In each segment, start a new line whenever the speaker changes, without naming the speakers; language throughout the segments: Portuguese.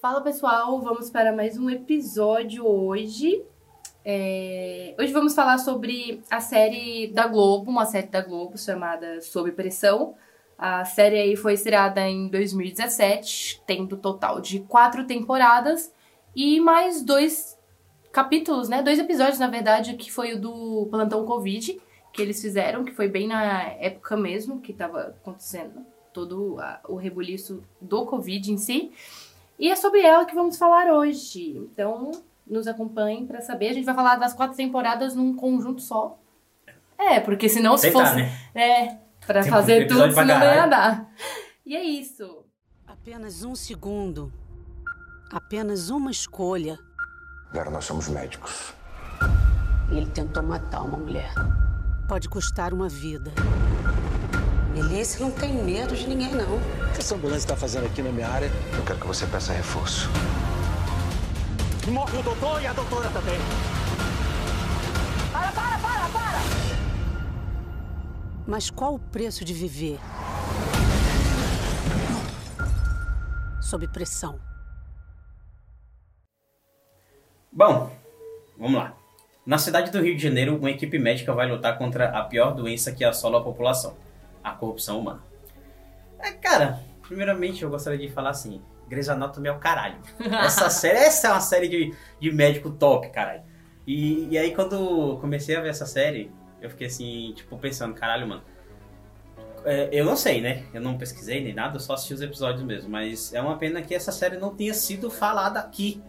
Fala pessoal, vamos para mais um episódio hoje. É, Hoje vamos falar sobre a série da Globo, uma série da Globo chamada Sob Pressão. A série aí foi estreada em 2017, tendo total de quatro temporadas e mais dois capítulos, né? Dois episódios, na verdade, que foi o do Plantão Covid, que eles fizeram, que foi bem na época mesmo que estava acontecendo todo o rebuliço do Covid em si. E é sobre ela que vamos falar hoje. Então, nos acompanhem pra saber. A gente vai falar das quatro temporadas num conjunto só. É, porque senão se
Tentar,
fosse.
né?
É, pra
Tem
fazer tudo,
pra
senão não ia dar. E é isso.
Apenas um segundo. Apenas uma escolha.
Vera, nós somos médicos.
Ele tentou matar uma mulher. Pode custar uma vida.
Melissa não tem medo de ninguém, não.
O que essa ambulância está fazendo aqui na minha área?
Eu quero que você peça reforço.
Morre o doutor e a doutora também.
Mas qual o preço de viver? Sob pressão.
Bom, vamos lá. Na cidade do Rio de Janeiro, uma equipe médica vai lutar contra a pior doença que assola a população, a corrupção humana. É, cara, primeiramente eu gostaria de falar assim, Grey's Anatomy é o caralho. Essa série, essa é uma série de, de médico top, caralho. E, e aí quando comecei a ver essa série, eu fiquei assim, tipo, pensando, caralho, mano. É, eu não sei, né? Eu não pesquisei nem nada, eu só assisti os episódios mesmo. Mas é uma pena que essa série não tenha sido falada aqui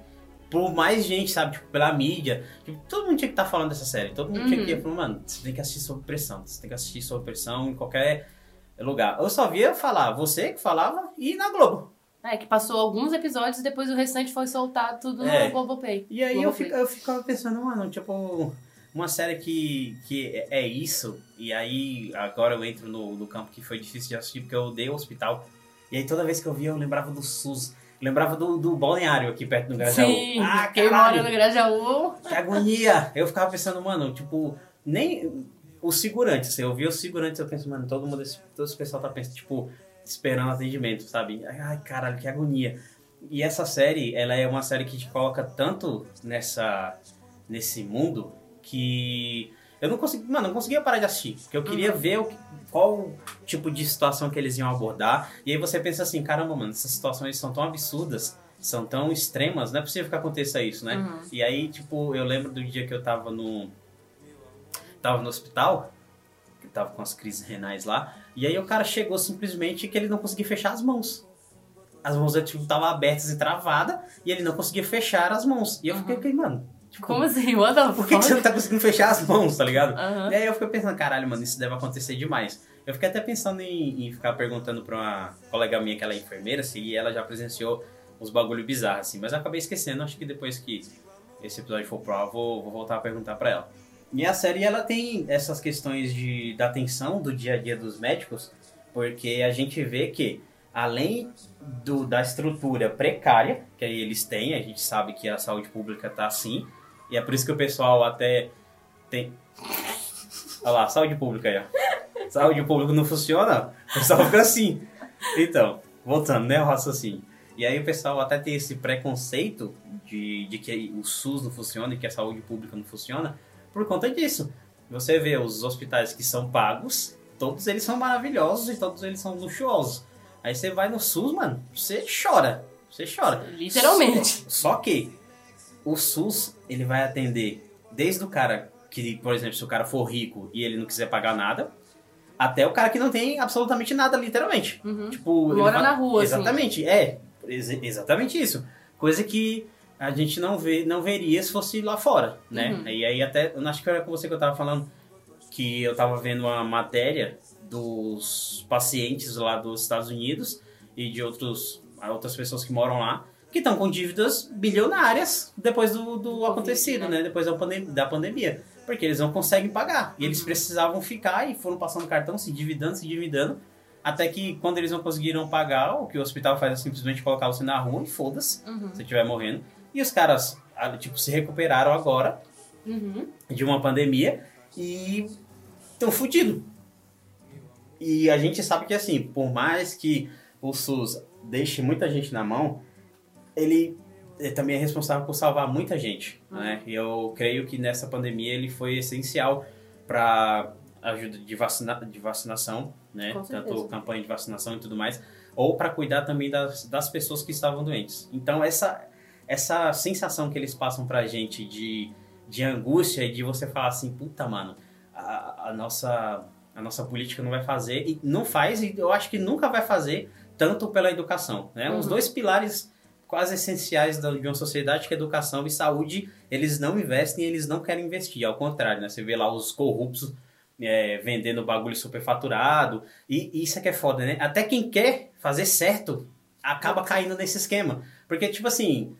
por mais gente, sabe? Tipo, pela mídia. Tipo, todo mundo tinha que estar falando dessa série. Todo mundo tinha que ir falando, mano, você tem que assistir sob pressão. Você tem que assistir sob pressão em qualquer lugar. Eu só via falar, você que falava, e na Globo.
É, que passou alguns episódios e depois o restante foi soltado tudo
É.
no Globoplay.
E aí eu, fica, eu ficava pensando, mano, tipo, uma série que, que é- é isso, e aí agora eu entro no, no campo que foi difícil de assistir, porque eu odeio o hospital. E aí toda vez que eu via, eu lembrava do SUS. Lembrava do, do balneário aqui perto do Grajaú.
Sim,
ah,
quem mora no Grajaú.
Que agonia! Eu ficava pensando, mano, tipo, nem os segurantes, assim, eu via os segurantes, eu penso, mano, todo mundo, todo esse pessoal tá pensando, tipo, esperando atendimento, sabe? Ai, caralho, que agonia. E essa série, ela é uma série que te coloca tanto nessa, nesse mundo que eu não consegui, mano, não conseguia parar de assistir, porque eu queria ver o qual tipo de situação que eles iam abordar. E aí você pensa assim, caramba, mano, essas situações são tão absurdas, são tão extremas, não é possível que aconteça isso, né?
Uhum.
E aí, tipo, eu lembro do dia que eu tava no. Tava no hospital, que tava com as crises renais lá, e aí o cara chegou simplesmente que ele não conseguia fechar as mãos. As mãos tipo, estavam abertas e travadas, e ele não conseguia fechar as mãos. E eu fiquei, fiquei, mano,
Como assim? What
por que, que você não tá conseguindo fechar as mãos, tá ligado?
Aham.
E aí eu fiquei pensando, caralho, mano, isso deve acontecer demais. Eu fiquei até pensando em, em ficar perguntando pra uma colega minha que ela é enfermeira se ela já presenciou uns bagulho bizarros, assim. Mas eu acabei esquecendo, acho que depois que esse episódio for pro ar, vou, vou voltar a perguntar pra ela. E a série, ela tem essas questões de, da atenção do dia a dia dos médicos, porque a gente vê que, além do, da estrutura precária que eles têm, a gente sabe que a saúde pública tá assim, e é por isso que o pessoal até tem... Olha lá, saúde pública aí, ó. Saúde pública não funciona, o pessoal fica assim. Então, voltando, né, o raciocínio. E aí o pessoal até tem esse preconceito de, de que o SUS não funciona e que a saúde pública não funciona por conta disso. Você vê os hospitais que são pagos, todos eles são maravilhosos e todos eles são luxuosos. Aí você vai no SUS, mano, você chora. Você chora.
Literalmente.
Só que o SUS, ele vai atender desde o cara que, por exemplo, se o cara for rico e ele não quiser pagar nada, até o cara que não tem absolutamente nada, literalmente. Tipo, ele
Mora
vai-
na rua, assim.
Exatamente, é. ex- exatamente isso. Coisa que a gente não vê, não veria se fosse lá fora, né?
Uhum.
E aí até, eu acho que era com você que eu tava falando que eu tava vendo uma matéria dos pacientes lá dos Estados Unidos e de outros, outras pessoas que moram lá que estão com dívidas bilionárias depois do, do acontecido,
né?
né? Depois da, pandem da pandemia. Porque eles não conseguem pagar. E eles precisavam ficar e foram passando cartão, se endividando, se endividando. Até que quando eles não conseguiram pagar, o que o hospital faz é simplesmente colocar você na rua e foda-se,
Uhum.
se estiver morrendo. E os caras, tipo, se recuperaram agora
Uhum.
de uma pandemia e estão fudidos. E a gente sabe que, assim, por mais que o SUS deixe muita gente na mão, ele também é responsável por salvar muita gente, né? E eu creio que nessa pandemia ele foi essencial para ajuda de, vacina, de vacinação, né? Tanto campanha de vacinação e tudo mais, ou para cuidar também das, das pessoas que estavam doentes. Então essa essa sensação que eles passam pra gente de, de angústia e de você falar assim, puta, mano, a, a nossa a nossa política não vai fazer e não faz e eu acho que nunca vai fazer tanto pela educação, né? Os
Uhum.
dois pilares quase essenciais da- de uma sociedade que é educação e saúde, eles não investem, eles não querem investir, ao contrário, né? Você vê lá os corruptos é, vendendo bagulho superfaturado, e, e isso é que é foda, né? Até quem quer fazer certo acaba caindo nesse esquema, porque, tipo assim,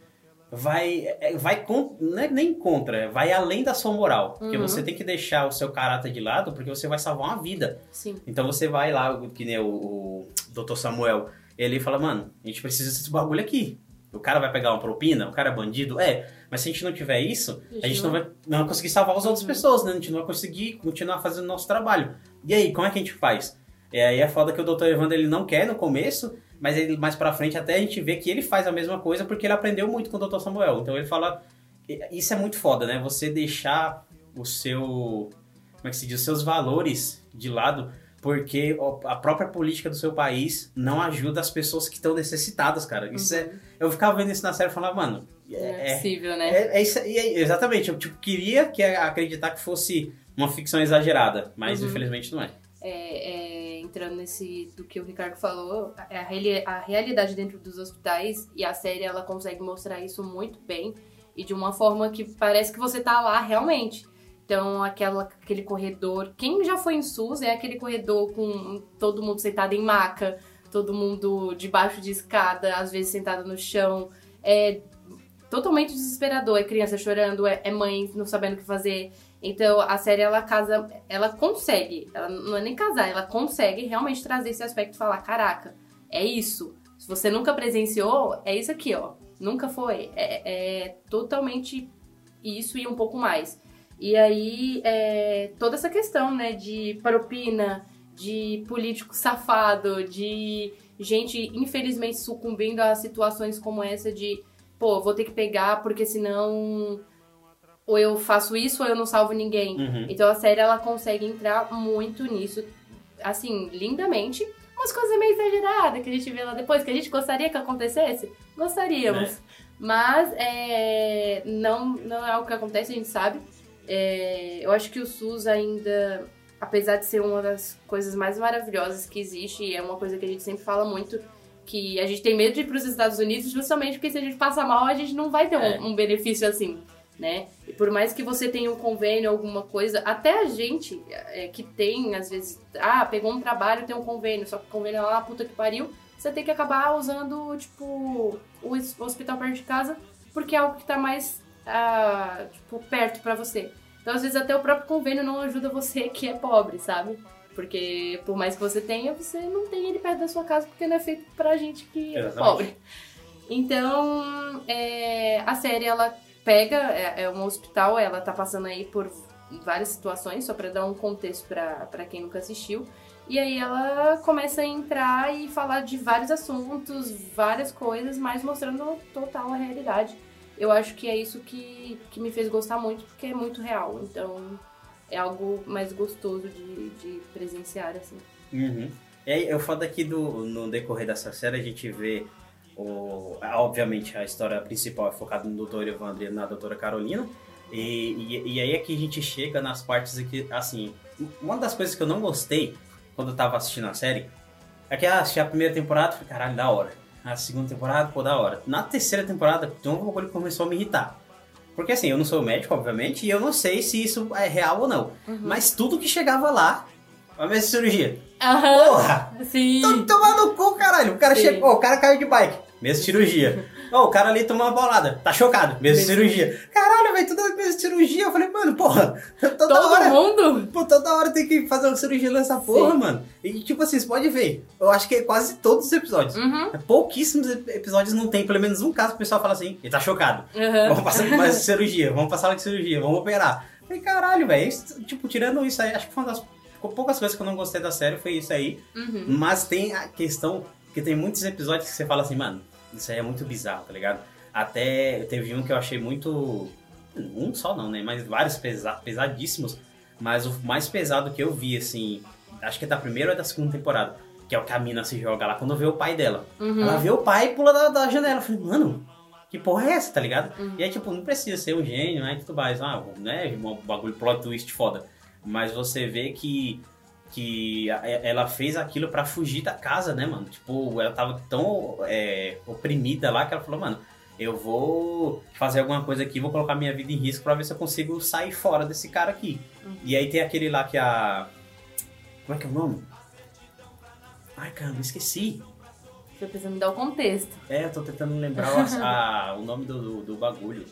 vai, é, vai não é nem contra, vai além da sua moral, porque
Uhum.
você tem que deixar o seu caráter de lado, porque você vai salvar uma vida.
Sim.
Então você vai lá, que nem o, o Dr. Samuel, ele fala, mano, a gente precisa desse bagulho aqui. O cara vai pegar uma propina, o cara é bandido, é, mas se a gente não tiver isso, a gente não vai, não vai conseguir salvar as outras pessoas, né? A gente não vai conseguir continuar fazendo o nosso trabalho. E aí, como é que a gente faz? E aí é foda que o Dr. Evandro ele não quer no começo, mas ele mais pra frente até a gente vê que ele faz a mesma coisa porque ele aprendeu muito com o Dr. Samuel. Então ele fala, isso é muito foda, né? Você deixar o seu, como é que se diz, os seus valores de lado porque a própria política do seu país não ajuda as pessoas que estão necessitadas, cara. Isso é, eu ficava vendo isso na série e falava, mano,
é
é, é,
possível, né?
é, é isso, é- exatamente. Eu tipo, queria que acreditar que fosse uma ficção exagerada, mas
Uhum.
infelizmente não é.
É, é, entrando nesse do que o Ricardo falou, a, a realidade dentro dos hospitais e a série ela consegue mostrar isso muito bem e de uma forma que parece que você tá lá realmente. Então, aquela, aquele corredor. Quem já foi em SUS é aquele corredor com todo mundo sentado em maca, todo mundo debaixo de escada, às vezes sentado no chão. É totalmente desesperador. É criança chorando, é, é mãe não sabendo o que fazer. Então, a série, ela casa, ela consegue, ela não é nem casar, ela consegue realmente trazer esse aspecto e falar, caraca, é isso. Se você nunca presenciou, é isso aqui, ó. Nunca foi. É, é totalmente isso e um pouco mais. E aí, é, toda essa questão, né, de propina, de político safado, de gente, infelizmente, sucumbindo a situações como essa de, pô, vou ter que pegar porque senão ou eu faço isso ou eu não salvo ninguém.
Uhum.
Então a série ela consegue entrar muito nisso, assim, lindamente. Umas coisas meio exageradas que a gente vê lá depois, que a gente gostaria que acontecesse. Gostaríamos. Mas é, não, não é algo que acontece, a gente sabe. É, eu acho que o SUS ainda, apesar de ser uma das coisas mais maravilhosas que existe, e é uma coisa que a gente sempre fala muito, que a gente tem medo de ir para os Estados Unidos justamente porque se a gente passa mal, a gente não vai ter um-
É.
um benefício assim né? E por mais que você tenha um convênio, alguma coisa, até a gente é, que tem, às vezes, ah, pegou um trabalho, tem um convênio, só que o convênio é lá, puta que pariu, você tem que acabar usando, tipo, o hospital perto de casa, porque é algo que tá mais, ah, tipo, perto pra você. Então, às vezes, até o próprio convênio não ajuda você que é pobre, sabe? Porque, por mais que você tenha, você não tem ele perto da sua casa, porque não é feito pra gente que é pobre. Então, é, a série, ela pega, é, é um hospital, ela tá passando aí por várias situações, só pra dar um contexto pra pra quem nunca assistiu. E aí ela começa a entrar e falar de vários assuntos, várias coisas, mas mostrando total a realidade. Eu acho que é isso que, que me fez gostar muito, porque é muito real. Então, é algo mais gostoso de, de presenciar, assim.
Uhum. E aí, eu falo aqui do, no decorrer dessa série, a gente vê, o, obviamente, a história principal é focada no Dr. Evandro e na doutora Carolina, e, e, e aí é que a gente chega nas partes aqui, assim, uma das coisas que eu não gostei quando eu tava assistindo a série, é que ah, assisti a primeira temporada, falei, caralho, da hora. A segunda temporada, pô, da hora. Na terceira temporada, então um bagulho começou a me irritar. Porque assim, eu não sou médico, obviamente, e eu não sei se isso é real ou não. Mas tudo que chegava lá, a mesma cirurgia.
Aham,
Porra!
sim.
Tô tomando cu, caralho. O cara
Sim.
chegou, o cara caiu de bike. Mesma cirurgia. Ó, o cara ali tomou uma bolada. Tá chocado. Mesma cirurgia. Caralho, velho, tudo a mesma cirurgia. Eu falei, mano, porra, toda
Todo
hora.
mundo?
Pô, toda hora tem que fazer uma cirurgia nessa porra,
Sim.
mano. E tipo assim, você pode ver. Eu acho que é quase todos os episódios.
Uhum.
Pouquíssimos ep- episódios não tem pelo menos um caso que o pessoal fala assim, ele tá chocado.
Uhum.
Vamos passar mais cirurgia, vamos passar de cirurgia, vamos operar. Falei, caralho, velho. Tipo, tirando isso aí, acho que foi uma das poucas coisas que eu não gostei da série, foi isso aí.
Uhum.
Mas tem a questão que tem muitos episódios que você fala assim, mano, isso aí é muito bizarro, tá ligado? Até teve um que eu achei muito. Um só não, né? Mas vários pesa pesadíssimos. Mas o mais pesado que eu vi, assim, acho que é da primeira ou da segunda temporada, que é o que a mina se joga lá quando vê o pai dela.
Uhum.
Ela vê o pai e pula da, da janela. Eu falei, mano, que porra é essa, tá ligado?
Uhum.
E aí, tipo, não precisa ser um gênio, né? e Tudo mais, ah, né? Um bagulho plot twist foda. Mas você vê que que ela fez aquilo pra fugir da casa, né, mano? Tipo, ela tava tão é, oprimida lá que ela falou, mano, eu vou fazer alguma coisa aqui, vou colocar minha vida em risco pra ver se eu consigo sair fora desse cara aqui. E aí tem aquele lá que a. Como é que é o nome? Ai, caramba, esqueci.
Você precisa me dar o contexto.
É, eu tô tentando lembrar o, a- o nome do, do, do bagulho.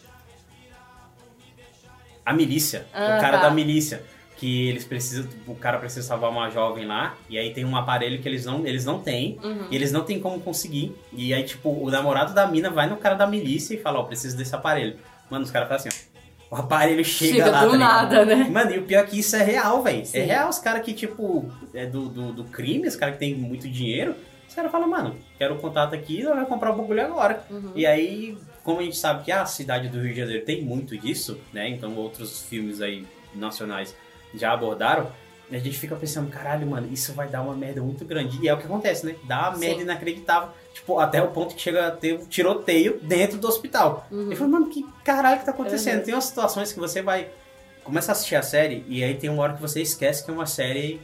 A milícia.
Ah,
o cara
tá.
da milícia. Que eles precisam. O cara precisa salvar uma jovem lá. E aí tem um aparelho que eles não, eles não têm.
Uhum.
E eles não têm como conseguir. E aí, tipo, o namorado da mina vai no cara da milícia e fala, ó, preciso desse aparelho. Mano, os caras falam assim, ó. O aparelho chega,
Chega
lá,
do
tá
nada, né?
Mano, e o pior é que isso é real, velho. É real os caras que, tipo, é do, do, do crime, os caras que tem muito dinheiro. Os caras falam, mano, quero o contato aqui, eu vou comprar o bagulho agora.
Uhum.
E aí, como a gente sabe que a cidade do Rio de Janeiro tem muito disso, né? Então outros filmes aí nacionais já abordaram. A gente fica pensando, caralho, mano, isso vai dar uma merda muito grande. E é o que acontece, né? Dá uma
Sim.
merda inacreditável. Tipo, até o ponto que chega a ter um tiroteio dentro do hospital.
Uhum.
Eu falo, mano, que caralho que tá acontecendo?
Uhum.
Tem umas situações que você vai. Começa a assistir a série e aí tem uma hora que você esquece que é uma série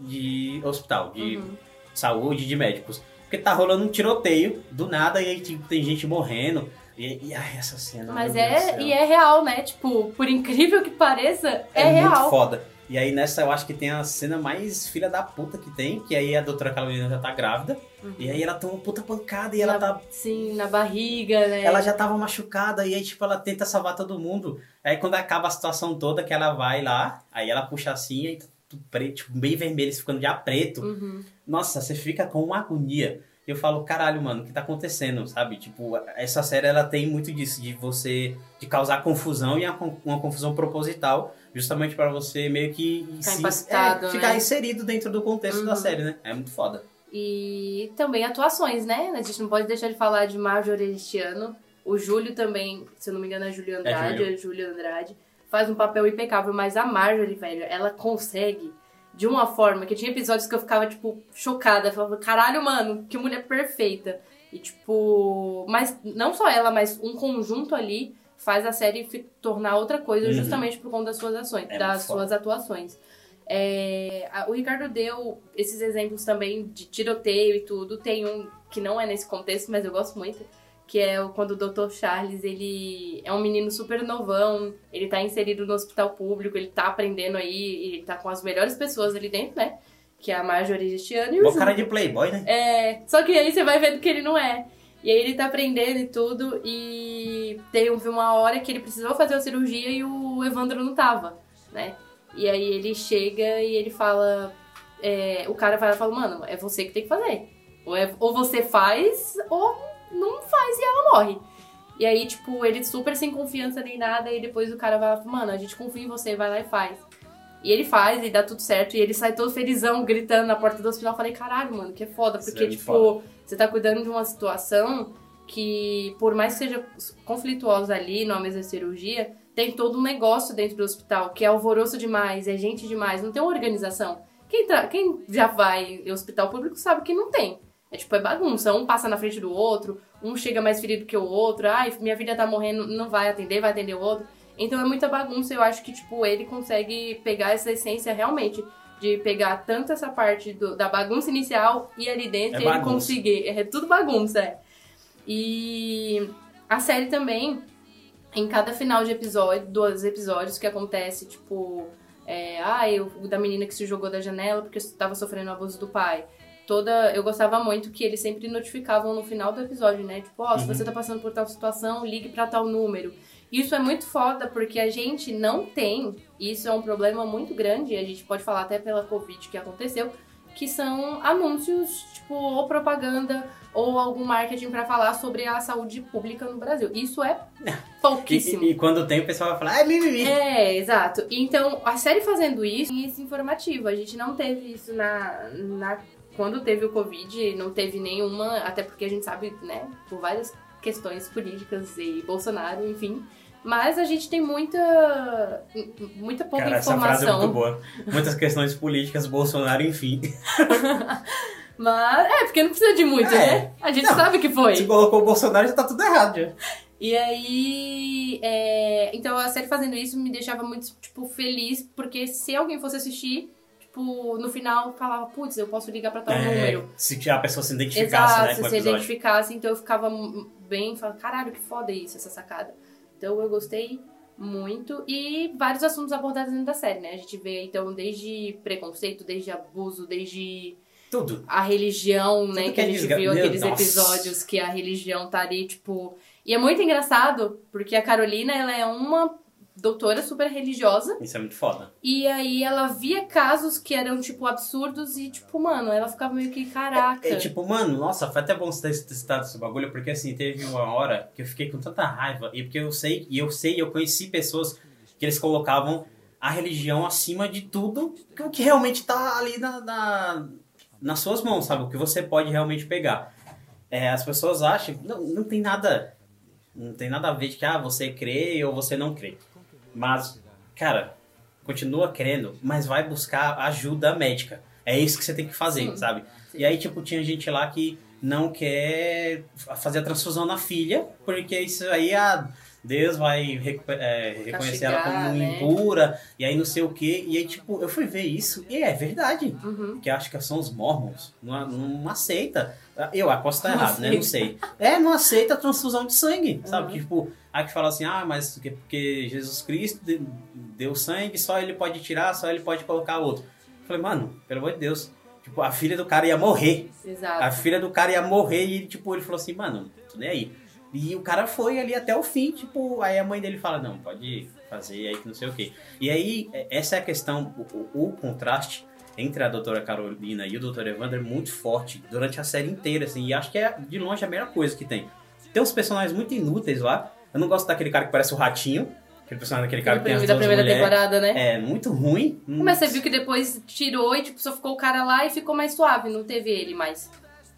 de hospital, de
Uhum.
saúde, de médicos. Porque tá rolando um tiroteio do nada e aí tipo, tem gente morrendo. E, e ai, essa cena.
Mas é, e é real, né? Tipo, por incrível que pareça, é,
É muito
real.
foda. E aí nessa eu acho que tem a cena mais filha da puta que tem, que aí a doutora Carolina já tá grávida. E aí ela toma uma puta pancada e ela
na,
tá.
Sim, na barriga, né?
Ela já tava machucada e aí, tipo, ela tenta salvar todo mundo. Aí quando acaba a situação toda, que ela vai lá, aí ela puxa assim e tá tudo preto, tipo, bem vermelho, ficando já preto.
Uhum.
Nossa, você fica com uma agonia. Eu falo, caralho, mano, o que tá acontecendo, sabe? Tipo, essa série, ela tem muito disso, de você, de causar confusão e uma, con- uma confusão proposital, justamente pra você meio que
Ficar impactado,
é, ficar
né?
inserido dentro do contexto da
Uhum.
série, né? É muito foda.
E também atuações, né? A gente não pode deixar de falar de Marjorie este ano. O Júlio também, se eu não me engano, é Júlio Andrade,
Júlio.
é Júlio Andrade. Faz um papel impecável, mas a Marjorie, velho, ela consegue de uma forma que tinha episódios que eu ficava, tipo, chocada. Eu falava, caralho, mano, que mulher perfeita. E, tipo, mas não só ela, mas um conjunto ali faz a série tornar outra coisa
Uhum.
justamente por conta das suas ações,
É
das
muito foda.
suas atuações. É, o Ricardo deu esses exemplos também de tiroteio e tudo. Tem um que não é nesse contexto, mas eu gosto muito, que é quando o Dr. Charles, ele é um menino super novão, ele tá inserido no hospital público, ele tá aprendendo aí, ele tá com as melhores pessoas ali dentro, né? Que é a Marjorie Gestiano e o Júlio.
cara de playboy, né?
É, só que aí você vai vendo que ele não é. E aí ele tá aprendendo e tudo, e tem um- uma hora que ele precisou fazer a cirurgia e o Evandro não tava, né? E aí ele chega e ele fala. é, o cara vai lá e fala, mano, é você que tem que fazer. Ou, é- ou você faz, ou não faz e ela morre. E aí, tipo, ele super sem confiança nem nada, e depois o cara vai lá fala, mano, a gente confia em você, vai lá e faz. E ele faz, e dá tudo certo, e ele sai todo felizão, gritando na porta do hospital. Eu falei, caralho, mano, que é foda, porque,
é
tipo,
foda.
você tá cuidando de uma situação que, por mais que seja conflituosa ali, numa mesa de cirurgia, tem todo um negócio dentro do hospital, que é alvoroço demais, é gente demais, não tem uma organização. Quem, quem já vai em hospital público sabe que não tem. É tipo, é bagunça. Um passa na frente do outro, um chega mais ferido que o outro. Ai, minha filha tá morrendo, não vai atender, vai atender o outro. Então é muita bagunça. Eu acho que, tipo, ele consegue pegar essa essência realmente. De pegar tanto essa parte do- da bagunça inicial e ali dentro
É
ele
bagunça.
conseguir. É tudo bagunça, é. E a série também, em cada final de episódio, dos episódios que acontece, tipo, é, ah, eu, o da menina que se jogou da janela porque estava sofrendo abuso do pai. Toda, eu gostava muito que eles sempre notificavam no final do episódio, né? Tipo, ó, se você tá passando por tal situação, ligue pra tal número. Isso é muito foda porque a gente não tem, e isso é um problema muito grande, a gente pode falar até pela Covid que aconteceu, que são anúncios, tipo, ou propaganda, ou algum marketing pra falar sobre a saúde pública no Brasil. Isso é
E,
pouquíssimo.
e- e quando tem, o pessoal vai falar, ah, mimimi.
É, exato. Então, a série fazendo isso, é informativo. A gente não teve isso na, na quando teve o Covid, não teve nenhuma, até porque a gente sabe, né, por várias questões políticas e Bolsonaro, enfim. Mas a gente tem muita, muita pouca
Cara, essa frase é
informação.
muito boa. Muitas questões políticas, Bolsonaro, enfim.
Mas é, porque não precisa de muito,
É.
né? A gente
Não,
sabe que foi.
Se colocou o Bolsonaro, já tá tudo errado, já.
E aí, é, então a série fazendo isso me deixava muito, tipo, feliz, porque se alguém fosse assistir, tipo, no final falava, putz, eu posso ligar pra tal
É,
número.
se a pessoa se identificasse,
Exato,
né, com
se identificasse, então eu ficava bem, falava, caralho, que foda isso, essa sacada. Então eu gostei muito e vários assuntos abordados dentro da série, né? A gente vê, então, desde preconceito, desde abuso, desde
Tudo.
a religião, né?
Tudo
Que a
que é
gente
desgra-
viu
Meu,
aqueles
nossa.
episódios que a religião tá ali, tipo. E é muito engraçado, porque a Carolina, ela é uma doutora super religiosa.
Isso é muito foda.
E aí ela via casos que eram, tipo, absurdos e, tipo, mano, ela ficava meio que, caraca.
É tipo, mano, nossa, foi até bom você ter citado esse bagulho, porque assim, teve uma hora que eu fiquei com tanta raiva, e porque eu sei, e eu sei, eu conheci pessoas que eles colocavam a religião acima de tudo que o que realmente tá ali na, na- nas suas mãos, sabe? O que você pode realmente pegar. É, as pessoas acham, não, não tem nada, não tem nada a ver de que, ah, você crê ou você não crê. Mas, cara, continua crendo, mas vai buscar ajuda médica. É isso que você tem que fazer,
Sim.
sabe? E aí, tipo, tinha gente lá que não quer fazer a transfusão na filha, porque isso aí, ah, Deus vai é, reconhecer ela como
né?
impura, e aí não sei o quê. E aí, tipo, eu fui ver isso, e é verdade.
Uhum.
Que acho que são os mormons. Não, não aceita. Eu posso estar
Não
errado, né? Não sei. É, não aceita a transfusão de sangue, sabe?
Uhum.
Tipo, aí que fala assim, ah, mas porque, Jesus Cristo de- deu sangue, só ele pode tirar, só ele pode colocar outro. Eu falei, mano, pelo amor de Deus. Tipo, a filha do cara ia morrer. A
Exato.
filha do cara ia morrer e, tipo, ele falou assim, mano, tô nem aí. E o cara foi ali até o fim, tipo, aí a mãe dele fala, não, pode fazer aí que não sei o quê. E aí, é- essa é a questão, o, o- contraste entre a doutora Carolina e o doutor Evander é muito forte durante a série inteira, assim, e acho que é de longe a melhor coisa que tem. Tem uns personagens muito inúteis lá, eu não gosto daquele cara que parece o ratinho, aquele personagem daquele cara que tem as
da
duas
primeira temporada, né?
É, muito ruim.
Mas você viu que depois tirou e, tipo, só ficou o cara lá e ficou mais suave, não teve ele mais.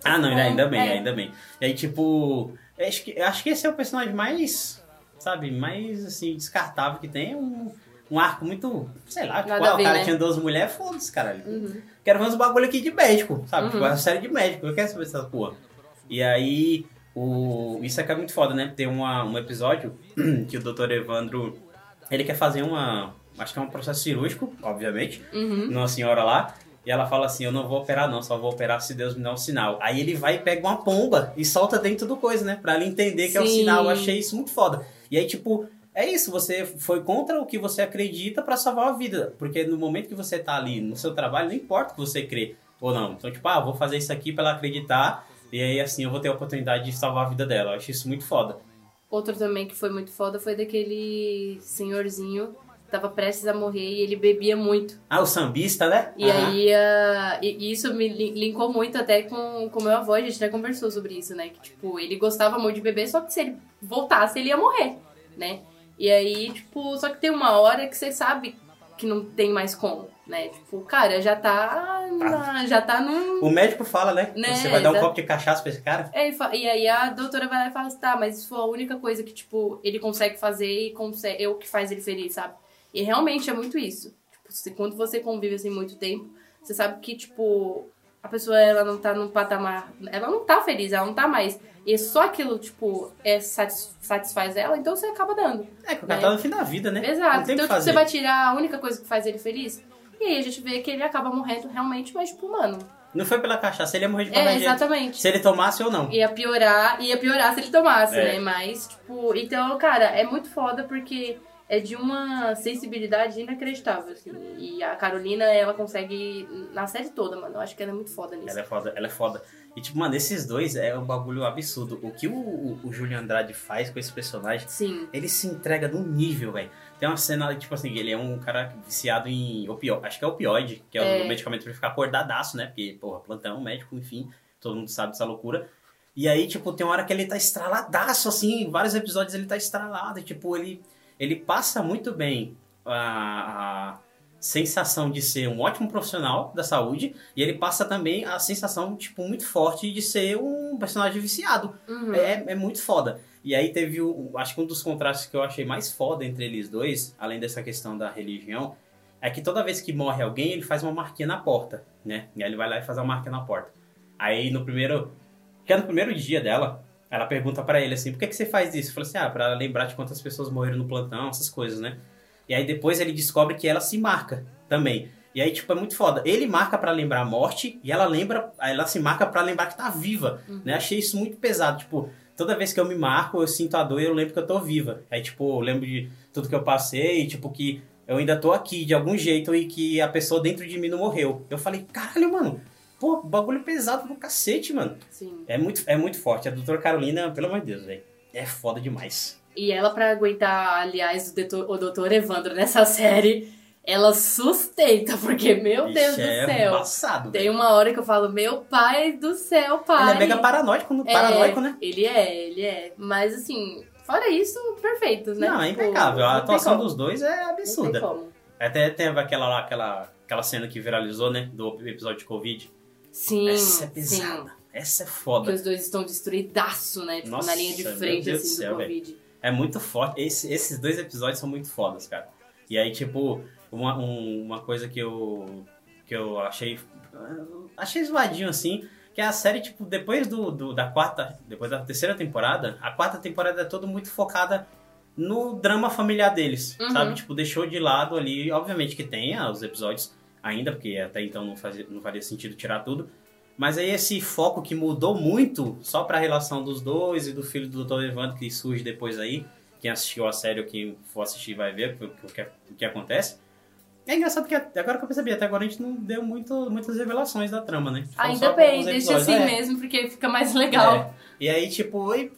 Ah, não, ainda bem,
É.
ainda bem. E aí, tipo, acho que, acho que esse é o personagem mais, sabe, mais, assim, descartável que tem. Um, um arco muito, sei lá, tipo, ah, o cara
né?
tinha 12 mulheres, foda-se, caralho.
Uhum.
Quero ver uns bagulho aqui de médico, sabe?
Uhum.
Tipo, é uma série de médico, eu quero saber dessa porra. E aí, o, isso aqui é muito foda, né? Tem uma, um episódio que o Dr. Evandro, ele quer fazer uma, acho que é um processo cirúrgico, obviamente,
Uhum.
numa senhora lá. E ela fala assim: Eu não vou operar, não, só vou operar se Deus me der um sinal. Aí ele vai e pega uma pomba e solta dentro do coisa, né? Pra ela entender que é o
Sim.
sinal. Eu achei isso muito foda. E aí, tipo, é isso, você foi contra o que você acredita pra salvar a vida. Porque no momento que você tá ali no seu trabalho, não importa o que você crê ou não. Então, tipo, ah, vou fazer isso aqui pra ela acreditar. E aí, assim, eu vou ter a oportunidade de salvar a vida dela. Eu acho isso muito foda.
Outro também que foi muito foda foi daquele senhorzinho que tava prestes a morrer e ele bebia muito.
Ah, o sambista, né?
E
Aham.
aí, ah, e e isso me lin- linkou muito até com o meu avô, a gente até conversou sobre isso, né? Que, tipo, ele gostava muito de beber, só que se ele voltasse, ele ia morrer, né? E aí, tipo, só que tem uma hora que você sabe que não tem mais como, né? Tipo, cara já tá, na- já tá num...
O médico fala, né?
Né,
Você vai dar um copo de cachaça pra esse cara?
É, e aí a doutora vai lá e fala assim, tá, mas isso foi a única coisa que, tipo, ele consegue fazer e consegue, é o que faz ele feliz, sabe? E realmente é muito isso. Tipo, se, quando você convive assim muito tempo, você sabe que, tipo, a pessoa, ela não tá num patamar, ela não tá feliz, ela não tá mais. E só aquilo, tipo, é, satis- satisfaz ela, então você acaba dando.
É, que o cara
Né?
tá no fim da vida, né?
Exato. Então,
que
tipo, você vai tirar a única coisa que faz ele feliz. E aí a gente vê que ele acaba morrendo realmente, mas, tipo, mano.
Não foi pela cachaça, ele ia morrer de qualquer
É,
jeito.
exatamente.
Se ele tomasse ou não.
Ia piorar, ia piorar se ele tomasse,
É.
né? Mas, tipo, então, cara, é muito foda porque é de uma sensibilidade inacreditável, assim. E a Carolina, ela consegue na série toda, mano. Eu acho que ela é muito foda nisso.
Ela é foda, ela é foda. E tipo, mano, esses dois é um bagulho absurdo. O que o, o, o Júlio Andrade faz com esse personagem,
Sim.
ele se entrega num nível, velho. Tem uma cena, tipo assim, ele é um cara viciado em opioide, acho que é opioide, que é,
É.
o medicamento pra ele ficar acordadaço, né? Porque, porra, plantão, médico, enfim, todo mundo sabe dessa loucura. E aí, tipo, tem uma hora que ele tá estraladaço, assim, em vários episódios ele tá estralado, e, tipo, ele, ele passa muito bem a, a, sensação de ser um ótimo profissional da saúde e ele passa também a sensação, tipo, muito forte de ser um personagem viciado.
Uhum.
É, é muito foda. E aí teve, o, acho que um dos contrastes que eu achei mais foda entre eles dois, além dessa questão da religião, é que toda vez que morre alguém, ele faz uma marquinha na porta, né? E aí ele vai lá e faz uma marquinha na porta. Aí no primeiro, que é no primeiro dia dela, ela pergunta pra ele assim, por que, que você faz isso? Falei assim, ah, pra lembrar de quantas pessoas morreram no plantão, essas coisas, né? E aí depois ele descobre que ela se marca também. E aí, tipo, é muito foda. Ele marca pra lembrar a morte e ela lembra, ela se marca pra lembrar que tá viva, né? Achei isso muito pesado, tipo, toda vez que eu me marco, eu sinto a dor e eu lembro que eu tô viva. Aí, tipo, eu lembro de tudo que eu passei, tipo, que eu ainda tô aqui de algum jeito e que a pessoa dentro de mim não morreu. Eu falei, caralho, mano, pô, bagulho pesado do cacete, mano.
Sim.
É muito, é muito forte. A doutora Carolina, pelo amor de Deus, velho, é foda demais.
E ela, pra aguentar, aliás, o doutor, o doutor Evandro nessa série, ela sustenta, porque, meu Deus
Ixi,
do
é
céu.
embaçado,
Tem uma hora que eu falo, meu pai do céu, pai.
Ele é mega paranoico,
É,
paranoico né?
Ele é, ele é. Mas assim, fora isso, perfeitos, né?
Não, é
Tipo,
impecável. A atuação dos dois é
Não tem
absurda.
como.
Até teve aquela lá, aquela, aquela cena que viralizou, né? Do episódio de Covid.
Sim,
Essa é
sim.
pesada. Essa é foda.
os dois estão destruidaço, né? Tipo,
Nossa,
na linha de frente, assim, do
céu, velho. É muito forte. Esse- esses dois episódios são muito fodas, cara. E aí, tipo, uma, um- uma coisa que eu, que eu achei. Achei zoadinho assim. Que a série, tipo, depois do, do- da quarta. Depois da terceira temporada, a quarta temporada é toda muito focada no drama familiar deles.
Uhum.
Sabe? Tipo, deixou de lado ali. Obviamente que tem ah, os episódios ainda, porque até então não, fazia, não faria sentido tirar tudo. Mas aí esse foco que mudou muito só pra relação dos dois e do filho do Dr. Evandro que surge depois aí. Quem assistiu a série ou quem for assistir vai ver o que, o que, acontece. É engraçado que até agora que eu percebi, até agora a gente não deu muito, muitas revelações da trama, né?
Ainda bem, deixa assim
é.
mesmo, porque fica mais legal.
É. E aí, tipo, aí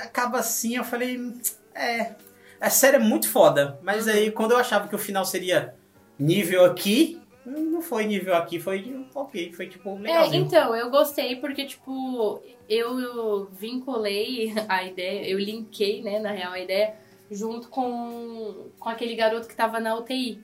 acaba assim, eu falei, é, a série é muito foda, mas
Uhum.
aí quando eu achava que o final seria nível aqui, não foi nível aqui, foi de- ok, foi tipo
É,
legalzinho.
então, eu gostei porque, tipo, eu vinculei a ideia, eu linkei, né, na real, a ideia junto com, com aquele garoto que tava na UTI.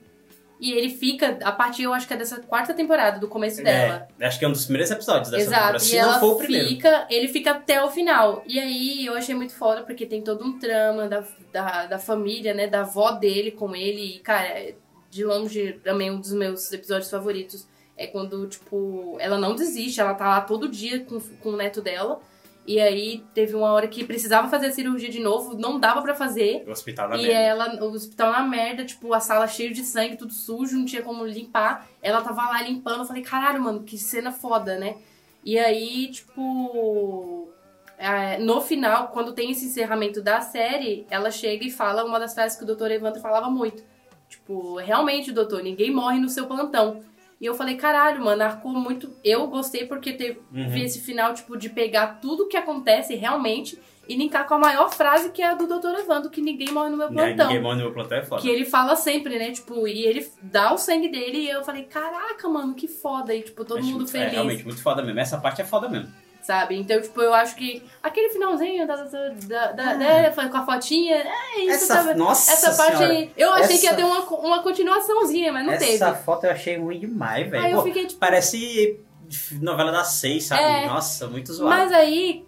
E ele fica, a partir, eu acho que é dessa quarta temporada, do começo dela.
É, acho que é um dos primeiros episódios dessa
Exato,
temporada,
e
se
ela
não for o primeiro.
fica, ele fica até o final. E aí eu achei muito foda, porque tem todo um trama da, da, da família, né, da avó dele com ele. E, cara, de longe, também um dos meus episódios favoritos é quando, tipo, ela não desiste, ela tá lá todo dia com, com o neto dela. E aí teve uma hora que precisava fazer a cirurgia de novo, não dava pra fazer.
O hospital da
E
merda.
ela, o hospital na merda, tipo, a sala cheia de sangue, tudo sujo, não tinha como limpar. Ela tava lá limpando, eu falei, caralho, mano, que cena foda, né? E aí, tipo. é, no final, quando tem esse encerramento da série, ela chega e fala uma das frases que o doutor Evandro falava muito. Tipo, realmente, doutor, ninguém morre no seu plantão. E eu falei, caralho, mano, arcou muito. Eu gostei porque teve
Uhum.
esse final, tipo, de pegar tudo que acontece realmente e linkar com a maior frase que é a do doutor Evandro, que ninguém morre no meu
Né,
plantão.
Ninguém morre no meu plantão é foda.
Que ele fala sempre, né? Tipo, e ele dá o sangue dele e eu falei, caraca, mano, que foda. E, tipo, todo
Acho
mundo
muito-
feliz,
É realmente muito foda mesmo. Essa parte é foda mesmo.
Sabe? Então, tipo, eu acho que aquele finalzinho da, da, da, da- né, foi com a fotinha, é isso,
Ah. Essa-
sabe?
nossa
Essa parte
senhora.
aí, eu achei que ia
Essa-
ter uma, uma continuaçãozinha, mas não
Essa
teve.
foto eu achei ruim demais, velho.
Aí eu
Pô,
fiquei, tipo-
Parece novela das seis, sabe?
É.
Nossa, muito zoado.
Mas aí,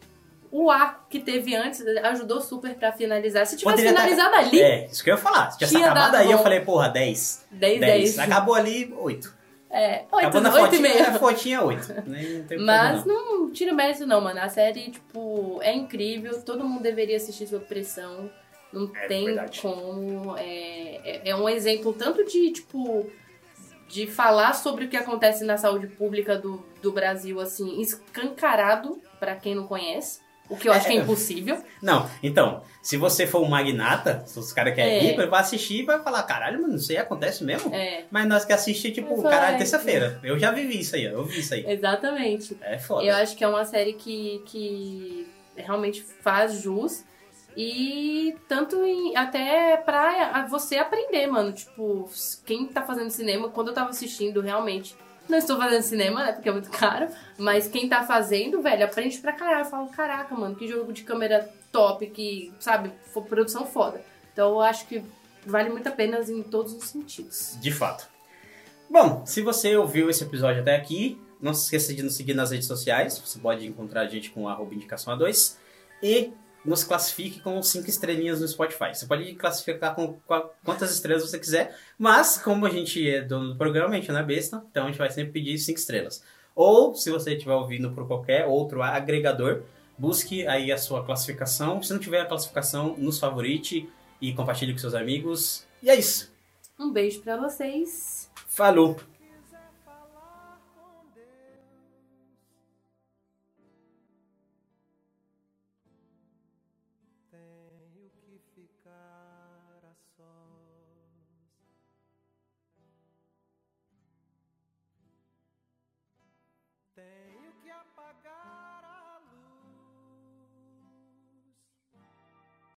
o arco que teve antes ajudou super pra finalizar. Se tivesse
Poderia tá-
finalizado ali,
É, isso que eu ia falar. Se tivesse acabado aí, eu
bom.
falei, porra, 10.
10,
10.
10.
Acabou ali, 8.
É, 8,
Acabou na
8 e meio.
a fotinha 8. Nem- Não tem
Mas não tira mérito não, mano. A série, tipo, é incrível. Todo mundo deveria assistir sob pressão. Não
É
tem
verdade.
como. É, é, é um exemplo tanto de, tipo, de falar sobre o que acontece na saúde pública do, do Brasil, assim, escancarado pra quem não conhece. O que eu acho que é
É.
impossível.
Não, então, se você for um magnata, se os caras querem
É.
ir, vai assistir e vai falar, caralho, mano, isso aí acontece mesmo?
É,
Mas nós que assistimos, tipo, caralho, terça-feira. Eu já vivi isso aí, eu vi isso aí.
exatamente.
É foda.
Eu acho que é uma série que, que realmente faz jus. E tanto em, até pra você aprender, mano. Tipo, quem tá fazendo cinema, quando eu tava assistindo, realmente. Não estou fazendo cinema, né? Porque é muito caro. Mas quem tá fazendo, velho, aprende pra caralho. Eu falo, caraca, mano, que jogo de câmera top, que, sabe, for produção foda. Então eu acho que vale muito a pena em todos os sentidos.
De fato. Bom, se você ouviu esse episódio até aqui, não se esqueça de nos seguir nas redes sociais. Você pode encontrar a gente com arroba indicação A2. E nos classifique com 5 estrelinhas no Spotify. Você pode classificar com qua- quantas estrelas você quiser, mas como a gente é dono do programa, a gente não é besta, então a gente vai sempre pedir 5 estrelas. Ou, se você estiver ouvindo por qualquer outro agregador, busque aí a sua classificação. Se não tiver a classificação, nos favorite e compartilhe com seus amigos. E é isso.
Um beijo pra vocês.
Falou!